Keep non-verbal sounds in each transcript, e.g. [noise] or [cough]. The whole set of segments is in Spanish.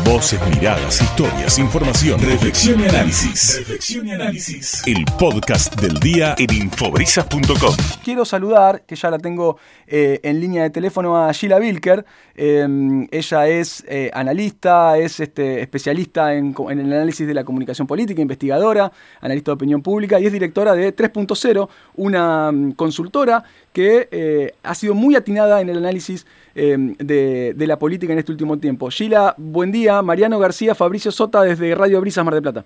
Voces, miradas, historias, información, reflexión y análisis. Reflexión y análisis. El podcast del día en infobrisas.com. Quiero saludar, que ya la tengo eh, en línea de teléfono, a Sheila Wilker. Em, ella es eh, analista, es este, especialista en, en, el análisis de la comunicación política, investigadora, analista de opinión pública y es directora de 3.0, una mm, consultora que eh, ha sido muy atinada en el análisis em, de, de, la política en este último tiempo. Sheila, buen día. Mariano García, Fabricio Sota desde Radio Brisas Mar de Plata.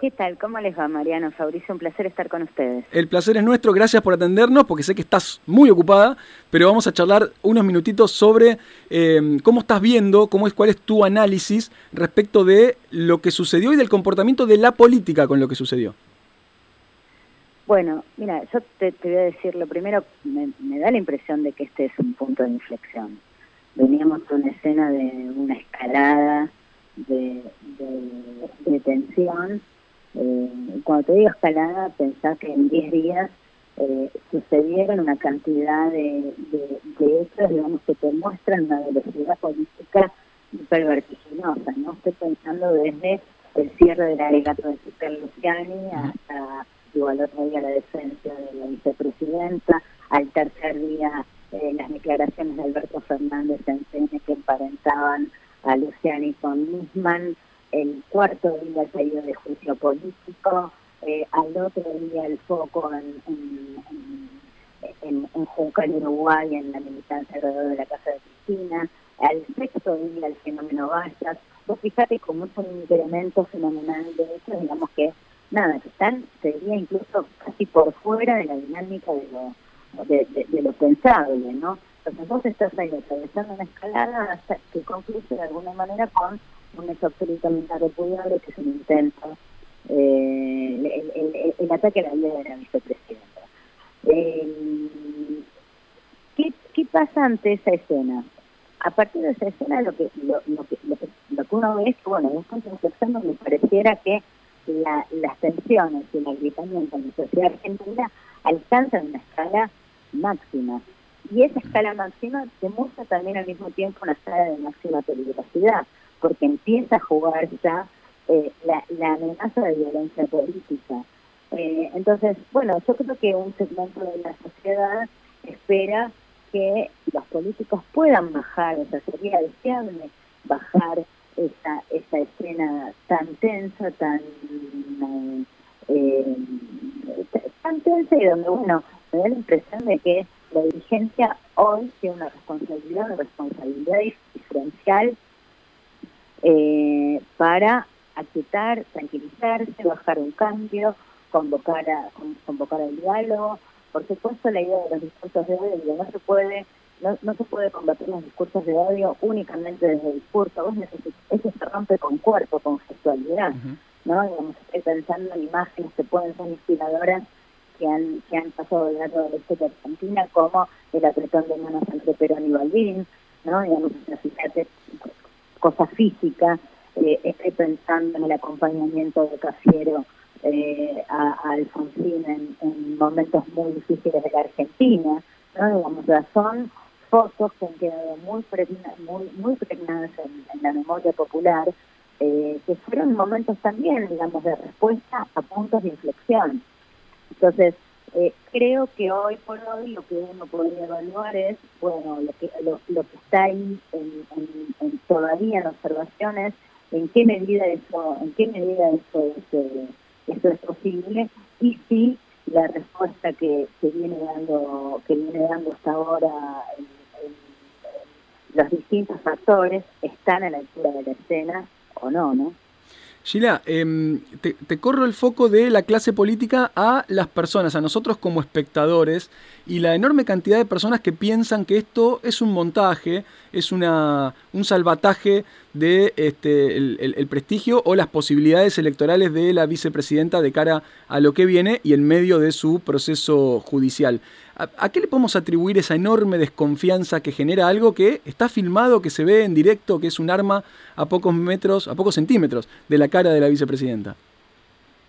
¿Qué tal? ¿Cómo les va, Mariano? Fabricio, un placer estar con ustedes. El placer es nuestro, gracias por atendernos, porque sé que estás muy ocupada, pero vamos a charlar unos minutitos sobre eh, cómo estás viendo, cómo es, cuál es tu análisis respecto de lo que sucedió y del comportamiento de la política con lo que sucedió. Bueno, mira, yo te, te voy a decir, lo primero, me, me, da la impresión de que este es un punto de inflexión. Veníamos de una escena de una escalada de, de, de tensión eh, cuando te digo escalada, pensá que en 10 días eh, sucedieron una cantidad de, de, de, hechos, digamos, que te muestran una velocidad política hiper vertiginosa. No estoy pensando desde el cierre del alegato de Super Luciani hasta, igual otro día, la defensa de la vicepresidenta, al tercer día eh, las declaraciones de Alberto Fernández en CN que emparentaban a Luciani con Nisman, el cuarto día periodo de juicio político, eh, al otro día el foco en, en, en, en Juncal, Uruguay, en la militancia alrededor de la Casa de Cristina, al sexto día el fenómeno Vallas. Vos fíjate cómo es un incremento fenomenal de hecho, digamos que, nada, que están, sería incluso casi por fuera de la dinámica de lo, de, lo pensable, ¿no? Entonces vos estás ahí atravesando una escalada que concluye de alguna manera con un hecho absolutamente repudiable que es un intento, eh, el, ataque a la vida de la vicepresidenta. Eh, ¿qué, ¿Qué pasa ante esa escena? A partir de esa escena lo que lo, que, lo que, lo que uno ve es que, bueno, en un punto donde pareciera que la, las tensiones y el agrietamiento en la sociedad argentina alcanzan una escala máxima. Y esa escala máxima demuestra también al mismo tiempo una escala de máxima peligrosidad porque empieza a jugar ya eh, la, la, amenaza de violencia política. Eh, entonces, bueno, yo creo que un segmento de la sociedad espera que los políticos puedan bajar, o sea, sería deseable bajar esa, esa escena tan tensa, tan, eh, tan tensa y donde uno me da la impresión de que la dirigencia hoy tiene una responsabilidad, una responsabilidad diferencial eh, para aquietar, tranquilizarse, bajar un cambio, convocar a, convocar al diálogo. Por supuesto, la idea de los discursos de odio no se puede no, no se puede combatir los discursos de odio únicamente desde el discurso. Vos eso se rompe con cuerpo, con gestualidad. Uh -huh. ¿no? Digamos, estoy pensando en imágenes que pueden ser inspiradoras que han, que han pasado largo de la historia argentina, como el apretón de manos entre Perón y Balbín, ¿no? Digamos, fíjate, cosa física, eh, estoy pensando en el acompañamiento de Cafiero eh, a, Alfonsín en, en, momentos muy difíciles de la Argentina, ¿no? Digamos, son fotos que han quedado muy, pregna, muy, muy pregnadas en, en, la memoria popular, eh, que fueron momentos también, digamos, de respuesta a puntos de inflexión. Entonces, eh, creo que hoy por hoy lo que uno podría evaluar es, bueno, lo que, lo, que está ahí en, todavía en observaciones, en qué medida eso, en qué medida eso es, eh, eso es posible y si la respuesta que, que viene dando, que viene dando hasta ahora en, los distintos factores están a la altura de la escena o no, ¿no? Sheila, eh, te, corro el foco de la clase política a las personas, a nosotros como espectadores, y la enorme cantidad de personas que piensan que esto es un montaje, es una, un salvataje de este, el, prestigio o las posibilidades electorales de la vicepresidenta de cara a lo que viene y en medio de su proceso judicial. ¿A, ¿A, qué le podemos atribuir esa enorme desconfianza que genera algo que está filmado, que se ve en directo, que es un arma a pocos metros, a pocos centímetros de la cara de la vicepresidenta?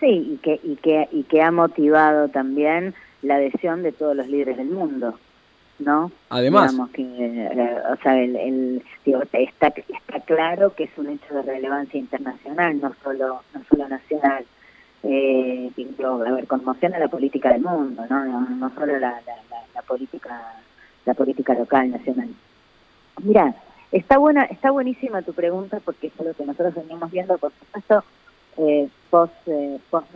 Sí, y que, y que, y que ha motivado también la adhesión de todos los líderes del mundo. ¿no? Además. que, eh, o sea, el, está, está claro que es un hecho de relevancia internacional, no solo, no solo nacional. Eh, a ver, conmociona la política del mundo, ¿no? No, solo la, política la política local, nacional. Mira, está buena, está buenísima tu pregunta porque es lo que nosotros venimos viendo, por supuesto, eh, post, eh, post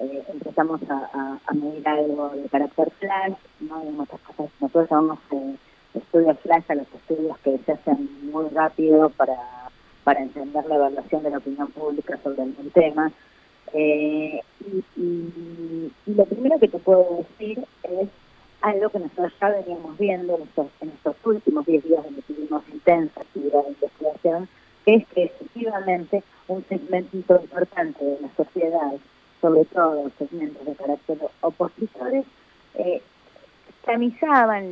eh, empezamos a, a, medir algo de carácter flash, ¿no? nosotros llamamos eh, estudios flash a los estudios que se hacen muy rápido para, para entender la evaluación de la opinión pública sobre algún tema. Eh, y, lo primero que te puedo decir es algo que nosotros ya veníamos viendo en estos, últimos 10 días donde tuvimos intensa actividad de investigación, que es que efectivamente un segmento importante de la sociedad sobre todo segmentos de carácter opositores, eh,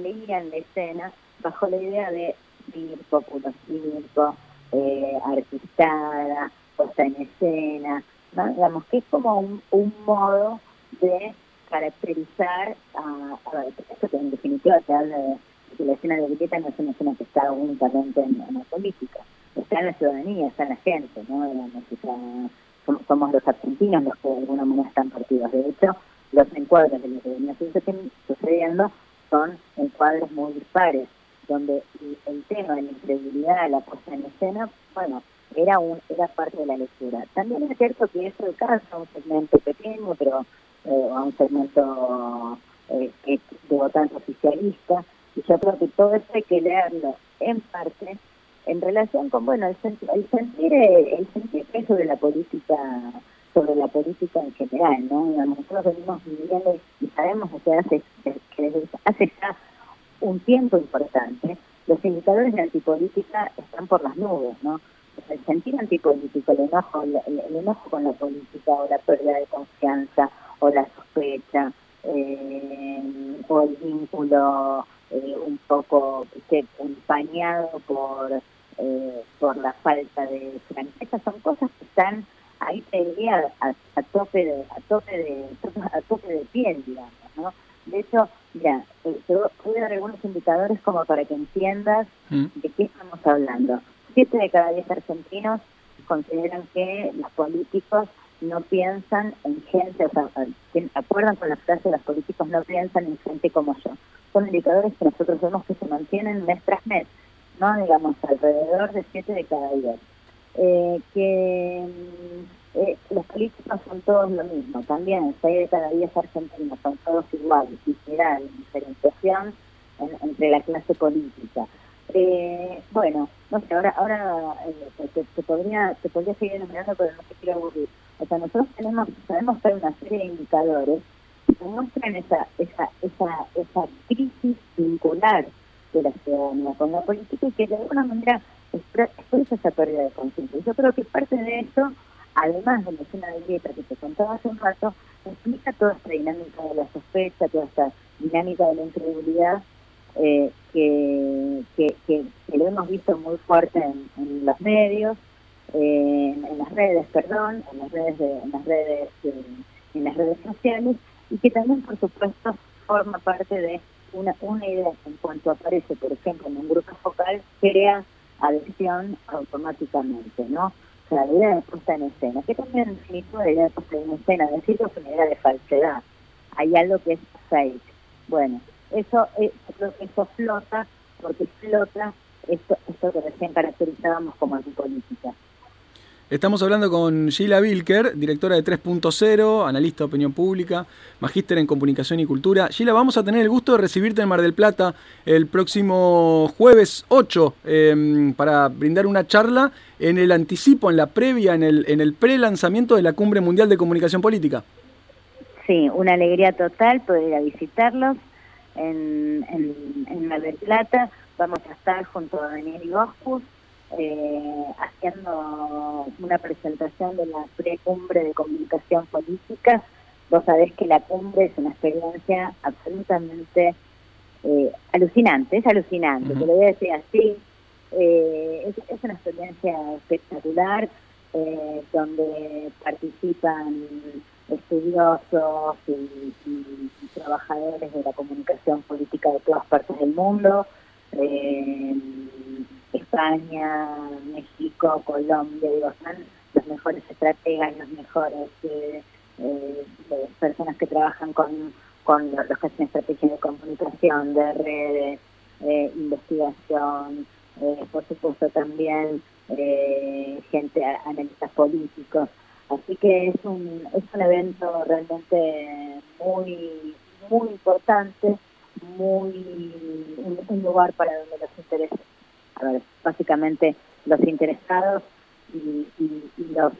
leían la escena bajo la idea de circo, puro circo, eh, artistada, puesta en escena, digamos que es como un, modo de caracterizar a, esto que en definitiva se habla de que la escena de Greta no es una escena que está únicamente en, la política, está en la ciudadanía, está en la gente, ¿no? Somos los argentinos los que de alguna manera están partidos. De hecho, los encuadres de lo que venía sucediendo son encuadres muy dispares, donde el tema de la incredibilidad, la puesta en escena, bueno, era un era parte de la lectura. También es cierto que eso alcanza a un segmento pequeño, pero eh, a un segmento eh, de votante oficialista, y yo creo que todo esto hay que leerlo en parte en relación con bueno el, el sentir el sentir peso de la política sobre la política en general no nosotros venimos viviendo y sabemos que hace que hace ya un tiempo importante los indicadores de antipolítica están por las nubes no el sentir antipolítico el enojo el, enojo con la política o la pérdida de confianza o la sospecha eh, o el vínculo eh, un poco empañado por eh, por la falta de franqueza, son cosas que están ahí peleadas a, tope de a tope de a tope de piel, digamos, ¿no? De hecho, ya, eh, voy a dar algunos indicadores como para que entiendas mm. de qué estamos hablando. Siete de cada diez argentinos consideran que los políticos no piensan en gente, o sea, acuerdan con la frase los políticos no piensan en gente como yo. Son indicadores que nosotros vemos que se mantienen mes tras mes. ¿no? Digamos, alrededor de 7 de cada 10. Eh, que mm, eh, los políticos son todos lo mismo, también 6 de cada 10 argentinos son todos iguales, y será diferenciación entre la clase política. Eh, bueno, no sé, ahora ahora te, podría te podría seguir enumerando, pero no te quiero aburrir. O sea, nosotros tenemos sabemos que hay una serie de indicadores que muestran esa esa esa esa crisis vincular de la ciudadanía con la política y que de alguna manera expresa esa pérdida de conciencia. Yo creo que parte de eso, además de la escena de dieta que te contaba hace un rato, explica toda esta dinámica de la sospecha, toda esta dinámica de la incredulidad eh, que, que, que, lo hemos visto muy fuerte en, los medios, eh, en, las redes, perdón, en las redes, de, en las redes, sociales y que también, por supuesto, forma parte de una, una idea en cuanto aparece, por ejemplo, en un grupo focal, crea adhesión automáticamente, ¿no? Sea, la de puesta en escena, que también la idea de puesta en escena, decirlo es una de falsedad. Hay algo que es fake. Bueno, eso, eh, que eso flota, porque flota esto, esto que recién caracterizábamos como antipolítica. Estamos hablando con Sheila Wilker, directora de 3.0, analista de opinión pública, magíster en comunicación y cultura. Sheila, vamos a tener el gusto de recibirte en Mar del Plata el próximo jueves 8 em, para brindar una charla en el anticipo, en la previa, en el, en el pre-lanzamiento de la Cumbre Mundial de Comunicación Política. Sí, una alegría total poder ir a visitarlos en, en, Mar del Plata. Vamos a estar junto a Daniel Iboscus eh, haciendo una presentación de la precumbre de comunicación política. Vos sabés que la cumbre es una experiencia absolutamente eh, alucinante, es alucinante, te lo voy a decir así. Eh, es, una experiencia espectacular eh, donde participan estudiosos y, trabajadores de la comunicación política de todas partes del mundo, eh, España, México, Colombia, digo, están los mejores estrategas, los mejores personas que trabajan con, con los que hacen estrategias de comunicación, de redes, investigación, eh, por supuesto también eh, gente, analistas políticos. Así que es un, es un evento realmente muy, muy importante, muy un, lugar para donde los intereses, básicamente los interesados y, los,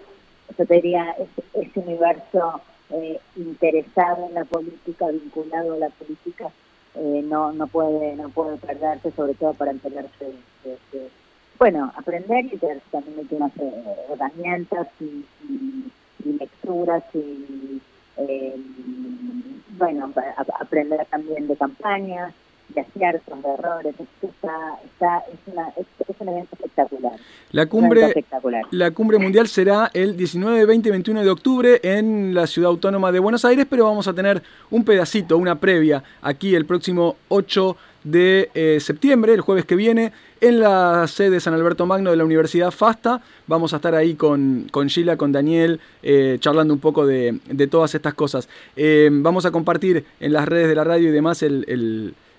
yo te diría, ese, universo eh, interesado en la política, vinculado a la política, eh, no no puede no puede perderse, sobre todo para enterarse de, bueno, aprender y tener también unas herramientas y, lecturas y, eh, bueno, aprender también de campañas, de de errores. Está, está, es, una, es, un evento espectacular. La cumbre, la cumbre mundial será el 19, 20 y 21 de octubre en la ciudad autónoma de Buenos Aires, pero vamos a tener un pedacito, una previa, aquí el próximo 8 de eh, septiembre, el jueves que viene, en la sede San Alberto Magno de la Universidad FASTA. Vamos a estar ahí con, con Sheila, con Daniel, eh, charlando un poco de, todas estas cosas. Eh, vamos a compartir en las redes de la radio y demás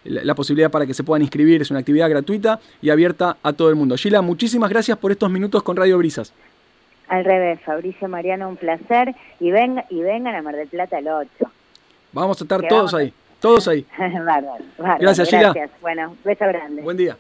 la posibilidad para que se puedan inscribir. Es una actividad gratuita y abierta a todo el mundo. Sheila, muchísimas gracias por estos minutos con Radio Brisas. Al revés, Fabricio Mariano, un placer. Y, venga, y vengan a Mar del Plata el 8. Vamos a estar todos ahí. [laughs] Todos ahí. bárbaro, Gracias, Sheila. Gracias. Bueno, beso grande. Buen día.